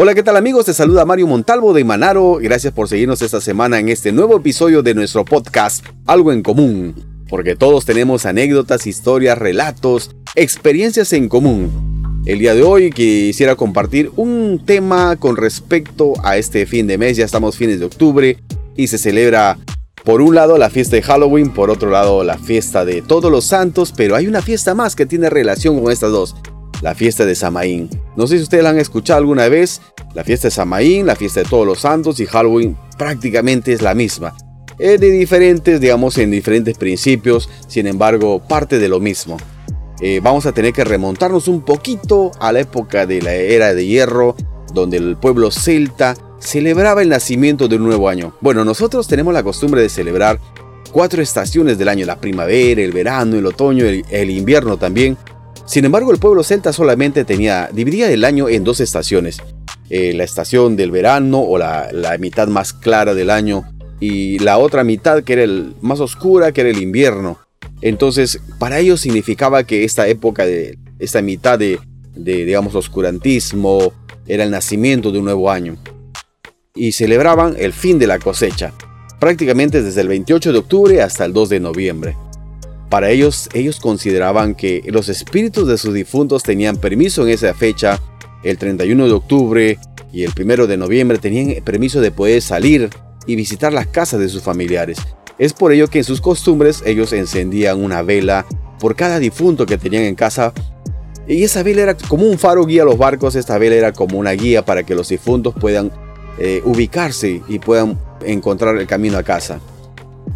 Hola, ¿qué tal amigos? Te saluda Mario Montalvo de Manaro. Gracias por seguirnos esta semana en este nuevo episodio de nuestro podcast Algo en Común. Porque todos tenemos anécdotas, historias, relatos, experiencias en común. El día de hoy quisiera compartir un tema con respecto a este fin de mes. Ya estamos fines de octubre y se celebra por un lado la fiesta de Halloween, por otro lado la fiesta de todos los santos, pero hay una fiesta más que tiene relación con estas dos la fiesta de Samaín. No sé si ustedes la han escuchado alguna vez, la fiesta de Samaín, la fiesta de todos los santos y Halloween prácticamente es la misma. Es de diferentes, digamos, en diferentes principios, sin embargo, parte de lo mismo. Eh, vamos a tener que remontarnos un poquito a la época de la era de hierro, donde el pueblo celta celebraba el nacimiento de un nuevo año. Bueno, nosotros tenemos la costumbre de celebrar cuatro estaciones del año, la primavera, el verano, el otoño, el invierno también, sin embargo, el pueblo celta solamente tenía, dividía el año en dos estaciones. Eh, la estación del verano o la, mitad más clara del año y la otra mitad que era el más oscura, que era el invierno. Entonces, para ellos significaba que esta época de esta mitad de, de, digamos, oscurantismo era el nacimiento de un nuevo año. Y celebraban el fin de la cosecha, prácticamente desde el 28 de octubre hasta el 2 de noviembre. Para ellos, ellos consideraban que los espíritus de sus difuntos tenían permiso en esa fecha, el 31 de octubre y el 1 de noviembre tenían permiso de poder salir y visitar las casas de sus familiares. Es por ello que en sus costumbres ellos encendían una vela por cada difunto que tenían en casa y esa vela era como un faro guía a los barcos, esta vela era como una guía para que los difuntos puedan eh, ubicarse y puedan encontrar el camino a casa.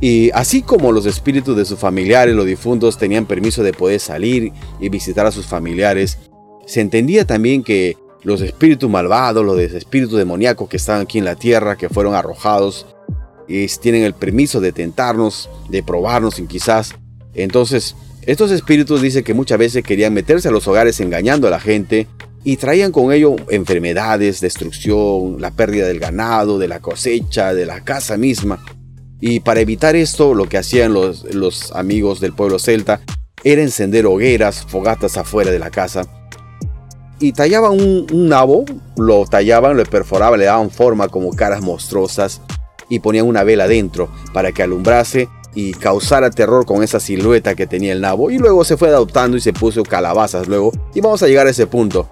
Y así como los espíritus de sus familiares, los difuntos, tenían permiso de poder salir y visitar a sus familiares, se entendía también que los espíritus malvados, los espíritus demoníacos que están aquí en la tierra, que fueron arrojados, tienen el permiso de tentarnos, de probarnos y quizás. Entonces, estos espíritus dicen que muchas veces querían meterse a los hogares engañando a la gente y traían con ello enfermedades, destrucción, la pérdida del ganado, de la cosecha, de la casa misma. Y para evitar esto, lo que hacían los, amigos del pueblo celta era encender hogueras, fogatas afuera de la casa. Y tallaban un, nabo, lo tallaban, lo perforaban, le daban forma como caras monstruosas y ponían una vela dentro para que alumbrase y causara terror con esa silueta que tenía el nabo. Y luego se fue adoptando y se puso calabazas luego. Y vamos a llegar a ese punto.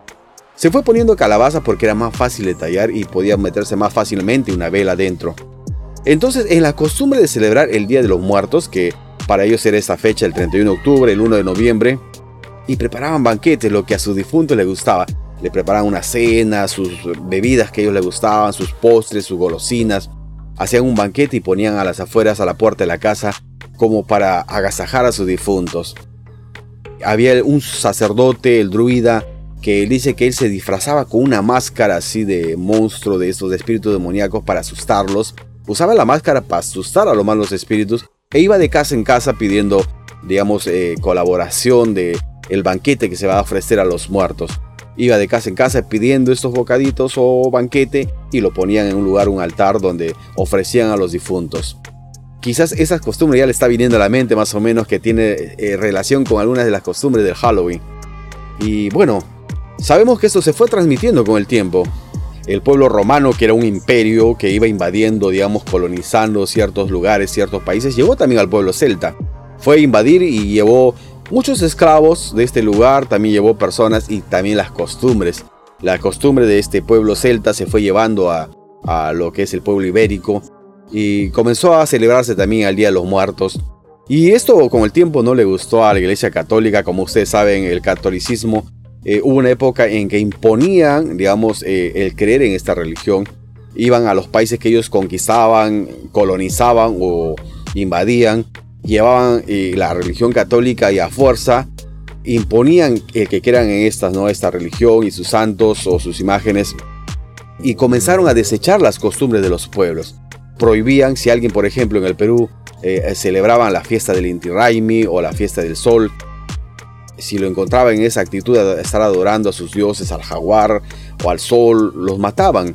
Se fue poniendo calabazas porque era más fácil de tallar y podía meterse más fácilmente una vela dentro. Entonces, en la costumbre de celebrar el Día de los Muertos, que para ellos era esta fecha, el 31 de octubre, el 1 de noviembre, y preparaban banquetes, lo que a sus difuntos les gustaba. Le preparaban una cena, sus bebidas que a ellos les gustaban, sus postres, sus golosinas. Hacían un banquete y ponían a las afueras a la puerta de la casa como para agasajar a sus difuntos. Había un sacerdote, el druida, que dice que él se disfrazaba con una máscara así de monstruo de estos espíritus demoníacos para asustarlos usaba la máscara para asustar a los malos espíritus e iba de casa en casa pidiendo, digamos, eh, colaboración de el banquete que se va a ofrecer a los muertos. Iba de casa en casa pidiendo estos bocaditos o banquete y lo ponían en un lugar, un altar donde ofrecían a los difuntos. Quizás esa costumbre ya le está viniendo a la mente más o menos que tiene eh, relación con algunas de las costumbres del Halloween. Y bueno, sabemos que esto se fue transmitiendo con el tiempo el pueblo romano, que era un imperio que iba invadiendo, digamos, colonizando ciertos lugares, ciertos países, llegó también al pueblo celta. Fue a invadir y llevó muchos esclavos de este lugar, también llevó personas y también las costumbres. La costumbre de este pueblo celta se fue llevando a, a lo que es el pueblo ibérico y comenzó a celebrarse también el Día de los Muertos. Y esto con el tiempo no le gustó a la Iglesia Católica, como ustedes saben, el catolicismo eh, hubo una época en que imponían, digamos, eh, el creer en esta religión. Iban a los países que ellos conquistaban, colonizaban o invadían, llevaban eh, la religión católica y a fuerza imponían que crean en esta, ¿no? esta religión y sus santos o sus imágenes y comenzaron a desechar las costumbres de los pueblos. Prohibían, si alguien, por ejemplo, en el Perú celebraban la fiesta del Inti Raimi o la fiesta del Sol, si lo encontraba en esa actitud de estar adorando a sus dioses, al jaguar o al sol, los mataban.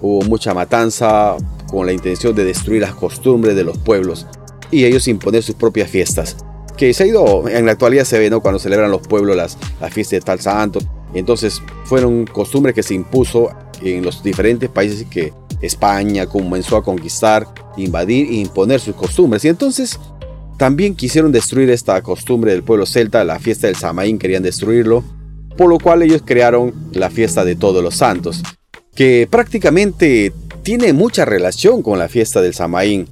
Hubo mucha matanza con la intención de destruir las costumbres de los pueblos y ellos imponer sus propias fiestas. Que se ha ido, en la actualidad se ve, ¿no? Cuando celebran los pueblos las, fiestas de tal santo. Entonces fueron costumbres que se impuso en los diferentes países que España comenzó a conquistar, invadir e imponer sus costumbres. Y entonces también quisieron destruir esta costumbre del pueblo celta, la fiesta del Samaín querían destruirlo, por lo cual ellos crearon la fiesta de todos los santos, que prácticamente tiene mucha relación con la fiesta del Samaín,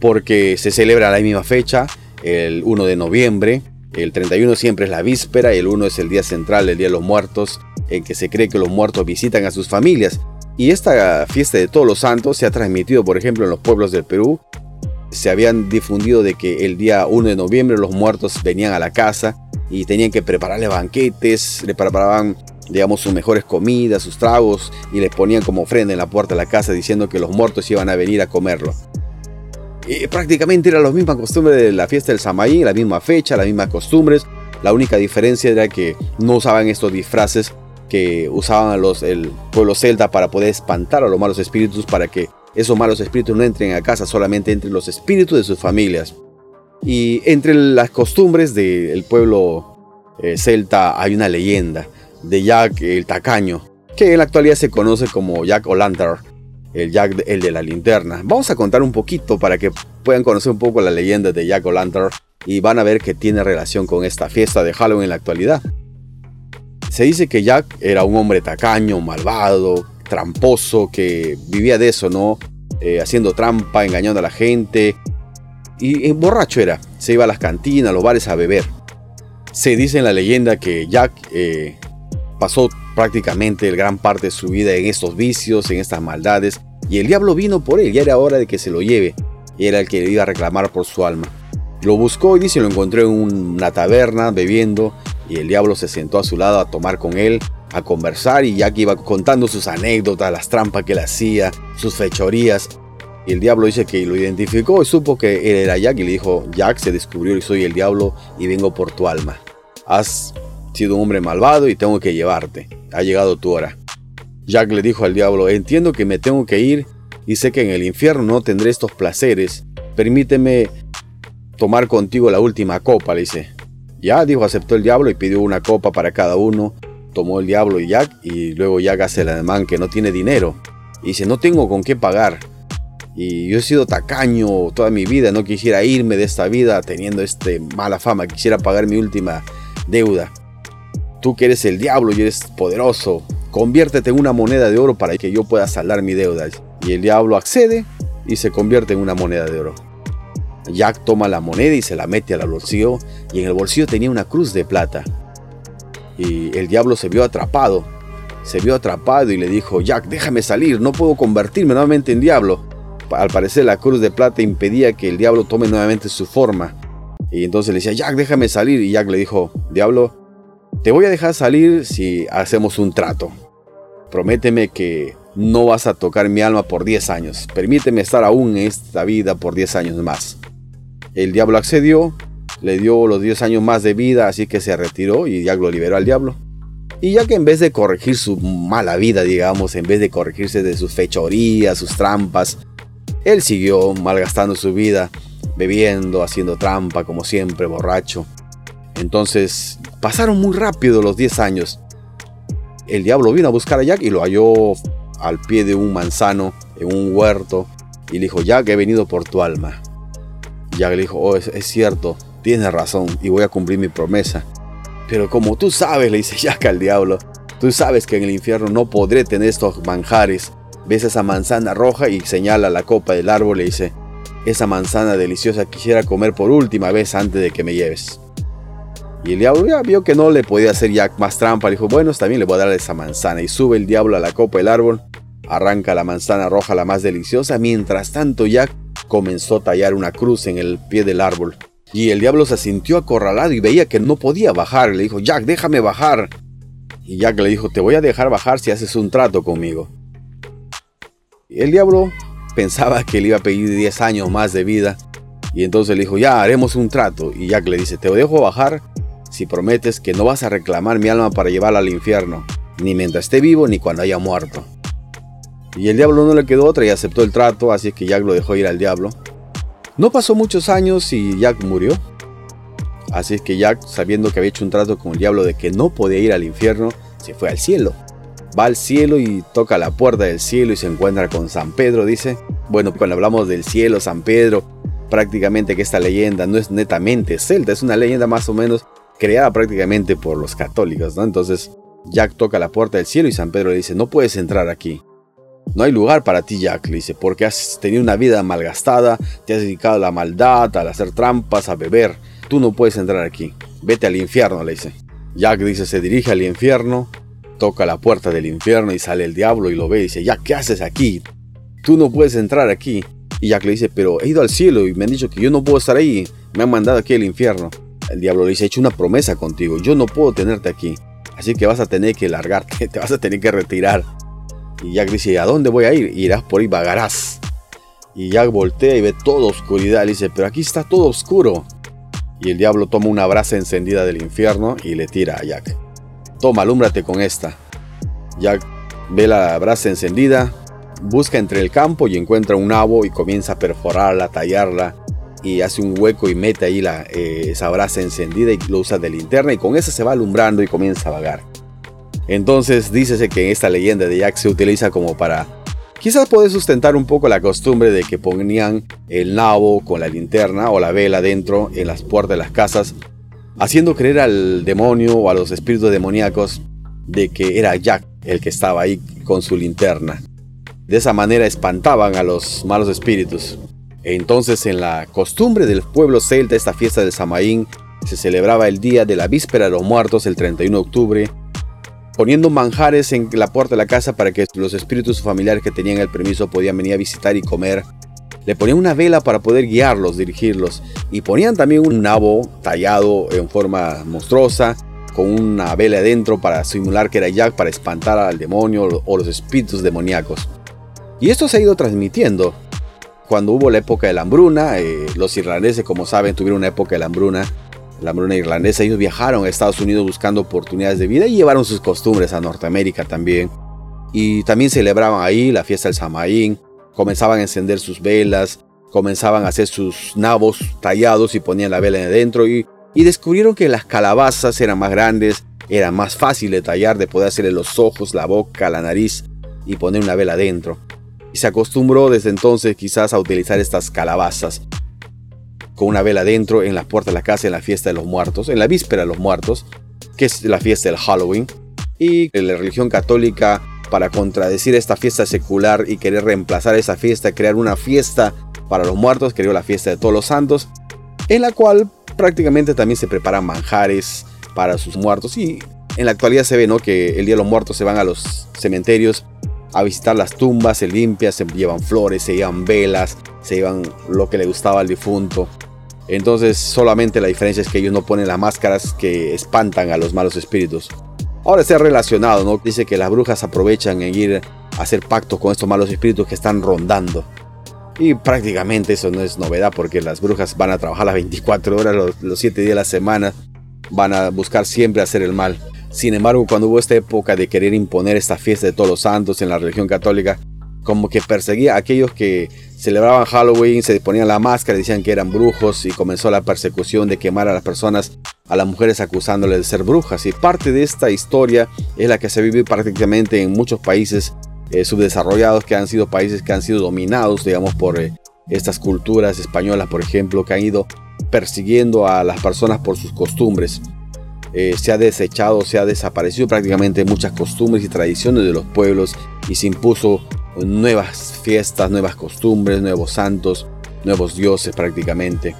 porque se celebra la misma fecha, el 1 de noviembre, el 31 siempre es la víspera, el 1 es el día central, el Día de los Muertos, en que se cree que los muertos visitan a sus familias. Y esta fiesta de todos los santos se ha transmitido, por ejemplo, en los pueblos del Perú. Se habían difundido de que el día 1 de noviembre los muertos venían a la casa y tenían que prepararle banquetes, le preparaban, digamos, sus mejores comidas, sus tragos y les ponían como ofrenda en la puerta de la casa diciendo que los muertos iban a venir a comerlo. Y prácticamente era la misma costumbre de la fiesta del Samaí, la misma fecha, las mismas costumbres. La única diferencia era que no usaban estos disfraces que usaban los, el pueblo celta para poder espantar a los malos espíritus para que esos malos espíritus no entren a casa, solamente entren los espíritus de sus familias. Y entre las costumbres del pueblo eh, celta hay una leyenda de Jack el Tacaño, que en la actualidad se conoce como Jack O'Lantern el Jack, el de la linterna. Vamos a contar un poquito para que puedan conocer un poco la leyenda de Jack O'Lantern y van a ver que tiene relación con esta fiesta de Halloween en la actualidad. Se dice que Jack era un hombre tacaño, malvado, tramposo, que vivía de eso, ¿no? Eh, haciendo trampa, engañando a la gente. Y, borracho era. Se iba a las cantinas, a los bares a beber. Se dice en la leyenda que Jack eh, pasó prácticamente gran parte de su vida en estos vicios, en estas maldades, y el diablo vino por él, ya era hora de que se lo lleve, y era el que le iba a reclamar por su alma. Lo buscó y dice, lo encontró en una taberna bebiendo, y el diablo se sentó a su lado a tomar con él, a conversar, y Jack iba contando sus anécdotas, las trampas que él hacía, sus fechorías. Y el diablo dice que lo identificó y supo que él era Jack y le dijo, Jack se descubrió y soy el diablo y vengo por tu alma. Has sido un hombre malvado y tengo que llevarte ha llegado tu hora. Jack le dijo al diablo, entiendo que me tengo que ir y sé que en el infierno no tendré estos placeres. Permíteme tomar contigo la última copa, le dice. Ya, dijo, aceptó el diablo y pidió una copa para cada uno. Tomó el diablo y Jack y luego Jack hace el ademán que no tiene dinero. Y dice, no tengo con qué pagar. Y yo he sido tacaño toda mi vida, no quisiera irme de esta vida teniendo este mala fama, quisiera pagar mi última deuda. Tú que eres el diablo y eres poderoso, conviértete en una moneda de oro para que yo pueda saldar mi deuda. Y el diablo accede y se convierte en una moneda de oro. Jack toma la moneda y se la mete al bolsillo y en el bolsillo tenía una cruz de plata. Y el diablo se vio atrapado. Se vio atrapado y le dijo, Jack, déjame salir, no puedo convertirme nuevamente en diablo. Al parecer la cruz de plata impedía que el diablo tome nuevamente su forma. Y entonces le decía, Jack, déjame salir. Y Jack le dijo, diablo, te voy a dejar salir si hacemos un trato. Prométeme que no vas a tocar mi alma por 10 años. Permíteme estar aún en esta vida por 10 años más. El diablo accedió, le dio los 10 años más de vida, así que se retiró y Jack lo liberó al diablo. Y ya que en vez de corregir su mala vida, digamos, en vez de corregirse de sus fechorías, sus trampas, él siguió malgastando su vida, bebiendo, haciendo trampa, como siempre, borracho. Entonces pasaron muy rápido los 10 años. El diablo vino a buscar a Jack y lo halló al pie de un manzano en un huerto y le dijo, Jack, he venido por tu alma. Jack le dijo, oh, es, cierto, tienes razón y voy a cumplir mi promesa. Pero como tú sabes, le dice Jack al diablo, tú sabes que en el infierno no podré tener estos manjares. Ves esa manzana roja y señala la copa del árbol y dice, esa manzana deliciosa quisiera comer por última vez antes de que me lleves. Y el diablo ya vio que no le podía hacer ya más trampa. Le dijo, bueno, también le voy a dar esa manzana. Y sube el diablo a la copa del árbol. Arranca la manzana roja, la más deliciosa. Mientras tanto, Jack comenzó a tallar una cruz en el pie del árbol. Y el diablo se sintió acorralado y veía que no podía bajar. Le dijo, Jack, déjame bajar. Y Jack le dijo, te voy a dejar bajar si haces un trato conmigo. Y el diablo pensaba que le iba a pedir 10 años más de vida. Y entonces le dijo, ya haremos un trato. Y Jack le dice, te dejo bajar si prometes que no vas a reclamar mi alma para llevarla al infierno, ni mientras esté vivo ni cuando haya muerto. Y el diablo no le quedó otra y aceptó el trato, así que Jack lo dejó ir al diablo. No pasó muchos años y Jack murió. Así es que Jack, sabiendo que había hecho un trato con el diablo de que no podía ir al infierno, se fue al cielo. va al cielo y toca la puerta del cielo y se encuentra con San Pedro, dice. Bueno, cuando hablamos del cielo, San Pedro, prácticamente que esta leyenda no es netamente celta, es una leyenda más o menos creada prácticamente por los católicos, ¿no? Entonces Jack toca la puerta del cielo y San Pedro le dice, no puedes entrar aquí. No hay lugar para ti, Jack, le dice, porque has tenido una vida malgastada, te has dedicado a la maldad, al hacer trampas, a beber. Tú no puedes entrar aquí. Vete al infierno, le dice. Jack dice, se dirige al infierno, toca la puerta del infierno y sale el diablo y lo ve y dice, Jack, ¿qué haces aquí? Tú no puedes entrar aquí. Y Jack le dice, pero he ido al cielo y me han dicho que yo no puedo estar ahí. Me han mandado aquí al infierno. El diablo le dice, he hecho una promesa contigo, yo no puedo tenerte aquí. Así que vas a tener que largarte, te vas a tener que retirar. Y Jack dice, ¿a dónde voy a ir? Irás por ahí, vagarás. Y Jack voltea y ve toda oscuridad. Le dice, pero aquí está todo oscuro. Y el diablo toma una brasa encendida del infierno y le tira a Jack. Toma, alúmbrate con esta. Jack ve la brasa encendida, busca entre el campo y encuentra un nabo y comienza a perforarla, tallarla y hace un hueco y mete ahí la, eh, esa brasa encendida y lo usa de linterna y con esa se va alumbrando y comienza a vagar. Entonces dícese que en esta leyenda de Jack se utiliza como para quizás poder sustentar un poco la costumbre de que ponían el nabo con la linterna o la vela dentro en las puertas de las casas, haciendo creer al demonio o a los espíritus demoníacos de que era Jack el que estaba ahí con su linterna. De esa manera espantaban a los malos espíritus. Entonces en la costumbre del pueblo celta esta fiesta del Samaín se celebraba el día de la víspera de los muertos el 31 de octubre, poniendo manjares en la puerta de la casa para que los espíritus familiares que tenían el permiso podían venir a visitar y comer. Le ponían una vela para poder guiarlos, dirigirlos, y ponían también un nabo tallado en forma monstruosa, con una vela adentro para simular que era Jack para espantar al demonio o los espíritus demoníacos. Y esto se ha ido transmitiendo cuando hubo la época de la hambruna, eh, los irlandeses, como saben, tuvieron una época de la hambruna, la hambruna irlandesa, ellos viajaron a Estados Unidos buscando oportunidades de vida y llevaron sus costumbres a Norteamérica también. Y también celebraban ahí la fiesta del Samaín, comenzaban a encender sus velas, comenzaban a hacer sus nabos tallados y ponían la vela adentro. Y, y descubrieron que las calabazas eran más grandes, era más fácil de tallar, de poder hacerle los ojos, la boca, la nariz y poner una vela adentro. Y se acostumbró desde entonces quizás a utilizar estas calabazas con una vela dentro en la puerta de la casa en la fiesta de los muertos, en la víspera de los muertos, que es la fiesta del Halloween, y la religión católica para contradecir esta fiesta secular y querer reemplazar esa fiesta, crear una fiesta para los muertos, creó la fiesta de todos los santos, en la cual prácticamente también se preparan manjares para sus muertos y en la actualidad se ve ¿no? que el día de los muertos se van a los cementerios a visitar las tumbas, se limpia, se llevan flores, se llevan velas, se llevan lo que le gustaba al difunto. Entonces solamente la diferencia es que ellos no ponen las máscaras que espantan a los malos espíritus. Ahora ha relacionado, ¿no? Dice que las brujas aprovechan en ir a hacer pacto con estos malos espíritus que están rondando. Y prácticamente eso no es novedad porque las brujas van a trabajar las 24 horas, los, los 7 días de la semana, van a buscar siempre hacer el mal. Sin embargo, cuando hubo esta época de querer imponer esta fiesta de todos los santos en la religión católica, como que perseguía a aquellos que celebraban Halloween, se ponían la máscara, decían que eran brujos y comenzó la persecución de quemar a las personas, a las mujeres acusándoles de ser brujas. Y parte de esta historia es la que se vive prácticamente en muchos países eh, subdesarrollados que han sido países que han sido dominados, digamos, por eh, estas culturas españolas, por ejemplo, que han ido persiguiendo a las personas por sus costumbres. Eh, se ha desechado, se ha desaparecido prácticamente muchas costumbres y tradiciones de los pueblos y se impuso nuevas fiestas, nuevas costumbres, nuevos santos, nuevos dioses prácticamente.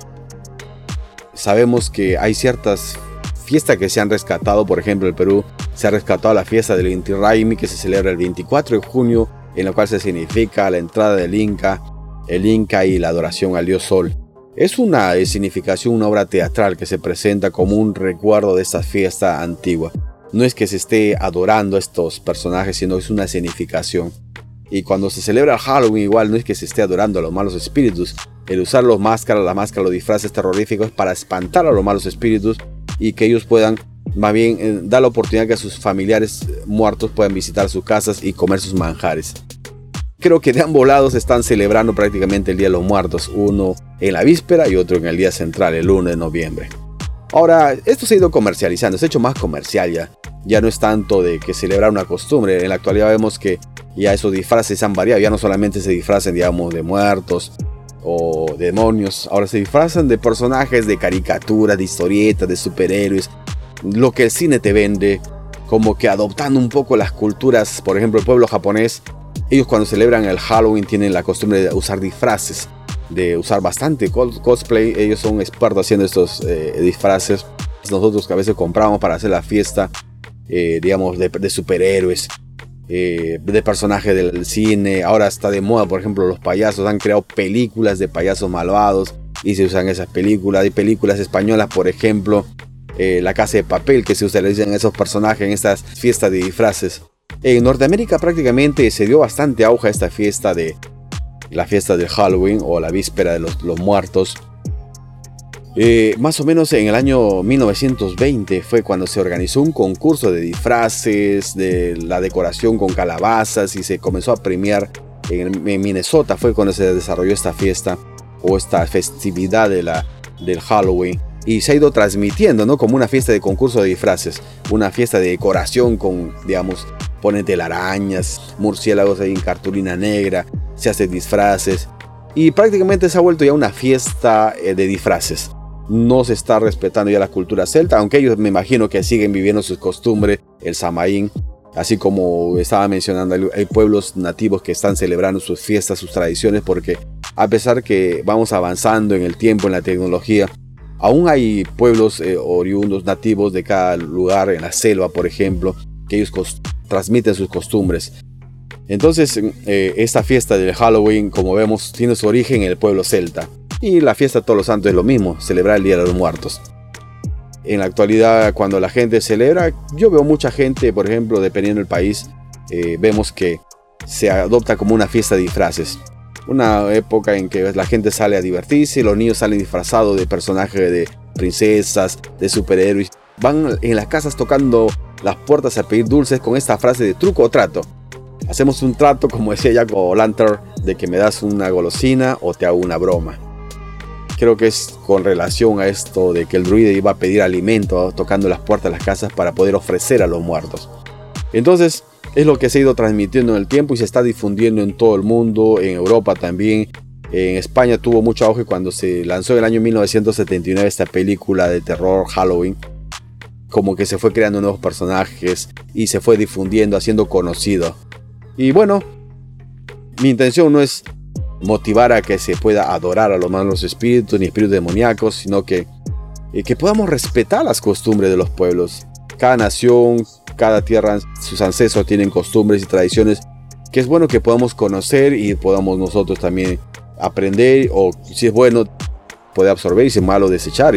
Sabemos que hay ciertas fiestas que se han rescatado, por ejemplo el Perú se ha rescatado la fiesta del Inti Raimi que se celebra el 24 de junio, en la cual se significa la entrada del Inca, el Inca y la adoración al dios Sol. Es una significación, una obra teatral que se presenta como un recuerdo de esta fiesta antigua. No es que se esté adorando a estos personajes, sino es una significación. Y cuando se celebra Halloween igual no es que se esté adorando a los malos espíritus. El usar los máscaras, la máscara, los disfraces terroríficos para espantar a los malos espíritus y que ellos puedan más bien eh, dar la oportunidad que sus familiares muertos puedan visitar sus casas y comer sus manjares creo que de ambos lados están celebrando prácticamente el Día de los Muertos, uno en la víspera y otro en el día central, el 1 de noviembre. Ahora, esto se ha ido comercializando, se ha hecho más comercial ya. ya no es tanto de que celebrar una costumbre. En la actualidad vemos que ya esos disfraces han variado. Ya no solamente se disfrazan, digamos, de muertos o demonios. Ahora se disfrazan de personajes de caricaturas, de historietas, de superhéroes. Lo que el cine te vende. Como que adoptando un poco las culturas. Por ejemplo, el pueblo japonés. Ellos cuando celebran el Halloween tienen la costumbre de usar disfraces. De usar bastante cosplay. Ellos son expertos haciendo estos eh, disfraces. Nosotros que a veces compramos para hacer la fiesta. Eh, digamos, de superhéroes eh, de personajes del cine. Ahora está de moda, por ejemplo, los payasos han creado películas de payasos malvados y se usan esas películas. Hay películas españolas, por ejemplo, La Casa de Papel, que se utilizan esos personajes en estas fiestas de disfraces. En Norteamérica prácticamente se dio bastante auge a esta fiesta de la fiesta del Halloween o la víspera de los muertos. Eh, más o menos en el año 1920 fue cuando se organizó un concurso de disfraces, de la decoración con calabazas y se comenzó a premiar en, Minnesota. Fue cuando se desarrolló esta fiesta o esta festividad de la, del Halloween. Y se ha ido transmitiendo, ¿no? Como una fiesta de concurso de disfraces, una fiesta de decoración con, digamos, ponen telarañas, murciélagos ahí en cartulina negra, se hacen disfraces. Y prácticamente se ha vuelto ya una fiesta eh, de disfraces no se está respetando ya la cultura celta, aunque ellos me imagino que siguen viviendo sus costumbres, el Samaín, así como estaba mencionando, hay pueblos nativos que están celebrando sus fiestas, sus tradiciones, porque a pesar que vamos avanzando en el tiempo, en la tecnología, aún hay pueblos eh, oriundos, nativos de cada lugar, en la selva, por ejemplo, que ellos transmiten sus costumbres. Entonces, eh, esta fiesta del Halloween, como vemos, tiene su origen en el pueblo celta. Y la fiesta de todos los santos es lo mismo, celebrar el Día de los Muertos. En la actualidad, cuando la gente celebra, yo veo mucha gente, por ejemplo, dependiendo del país, eh, vemos que se adopta como una fiesta de disfraces. Una época en que la gente sale a divertirse, los niños salen disfrazados de personajes de princesas, de superhéroes. Van en las casas tocando las puertas a pedir dulces con esta frase de truco o trato. Hacemos un trato, como decía Jaco Lantern, de que me das una golosina o te hago una broma creo que es con relación a esto de que el druide iba a pedir alimento tocando las puertas de las casas para poder ofrecer a los muertos. Entonces, es lo que se ha ido transmitiendo en el tiempo y se está difundiendo en todo el mundo, en Europa también. En España tuvo mucho auge cuando se lanzó en el año 1979 esta película de terror Halloween. Como que se fue creando nuevos personajes y se fue difundiendo, haciendo conocido. Y bueno, mi intención no es motivar a que se pueda adorar a los malos espíritus ni espíritus demoníacos, sino que, eh, que podamos respetar las costumbres de los pueblos. Cada nación, cada tierra, sus ancestros tienen costumbres y tradiciones que es bueno que podamos conocer y podamos nosotros también aprender o si es bueno poder absorber y si es malo desechar.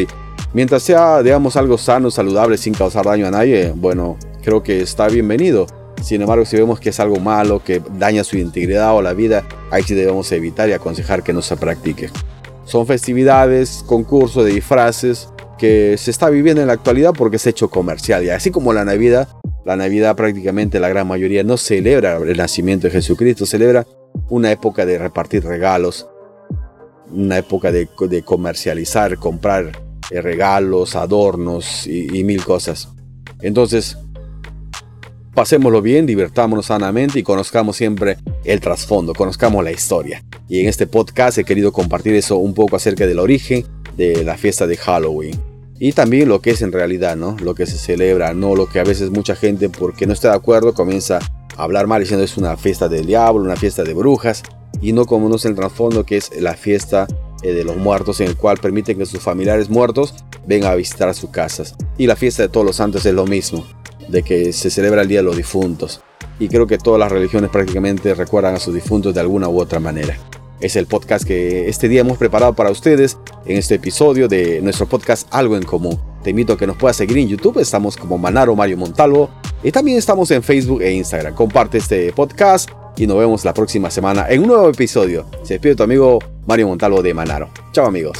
Mientras sea, digamos, algo sano, saludable, sin causar daño a nadie, bueno, creo que está bienvenido. Sin embargo, si vemos que es algo malo, que daña su integridad o la vida, ahí sí debemos evitar y aconsejar que no se practique. Son festividades, concursos de disfraces que se está viviendo en la actualidad porque es hecho comercial. Y así como la Navidad, la Navidad prácticamente la gran mayoría no celebra el nacimiento de Jesucristo, celebra una época de repartir regalos, una época de, comercializar, comprar eh, regalos, adornos y mil cosas. Entonces, pasémoslo bien, divertámonos sanamente y conozcamos siempre el trasfondo, conozcamos la historia. Y en este podcast he querido compartir eso un poco acerca del origen de la fiesta de Halloween. Y también lo que es en realidad, ¿no? Lo que se celebra, no lo que a veces mucha gente, porque no está de acuerdo, comienza a hablar mal diciendo es una fiesta del diablo, una fiesta de brujas, y no conoce el trasfondo que es la fiesta eh, de los muertos, en el cual permiten que sus familiares muertos vengan a visitar sus casas. Y la fiesta de todos los santos es lo mismo de que se celebra el Día de los Difuntos. Y creo que todas las religiones prácticamente recuerdan a sus difuntos de alguna u otra manera. Es el podcast que este día hemos preparado para ustedes en este episodio de nuestro podcast Algo en Común. Te invito a que nos puedas seguir en YouTube, estamos como Manaro Mario Montalvo y también estamos en Facebook e Instagram. Comparte este podcast y nos vemos la próxima semana en un nuevo episodio. Se despide tu amigo Mario Montalvo de Manaro. Chao amigos.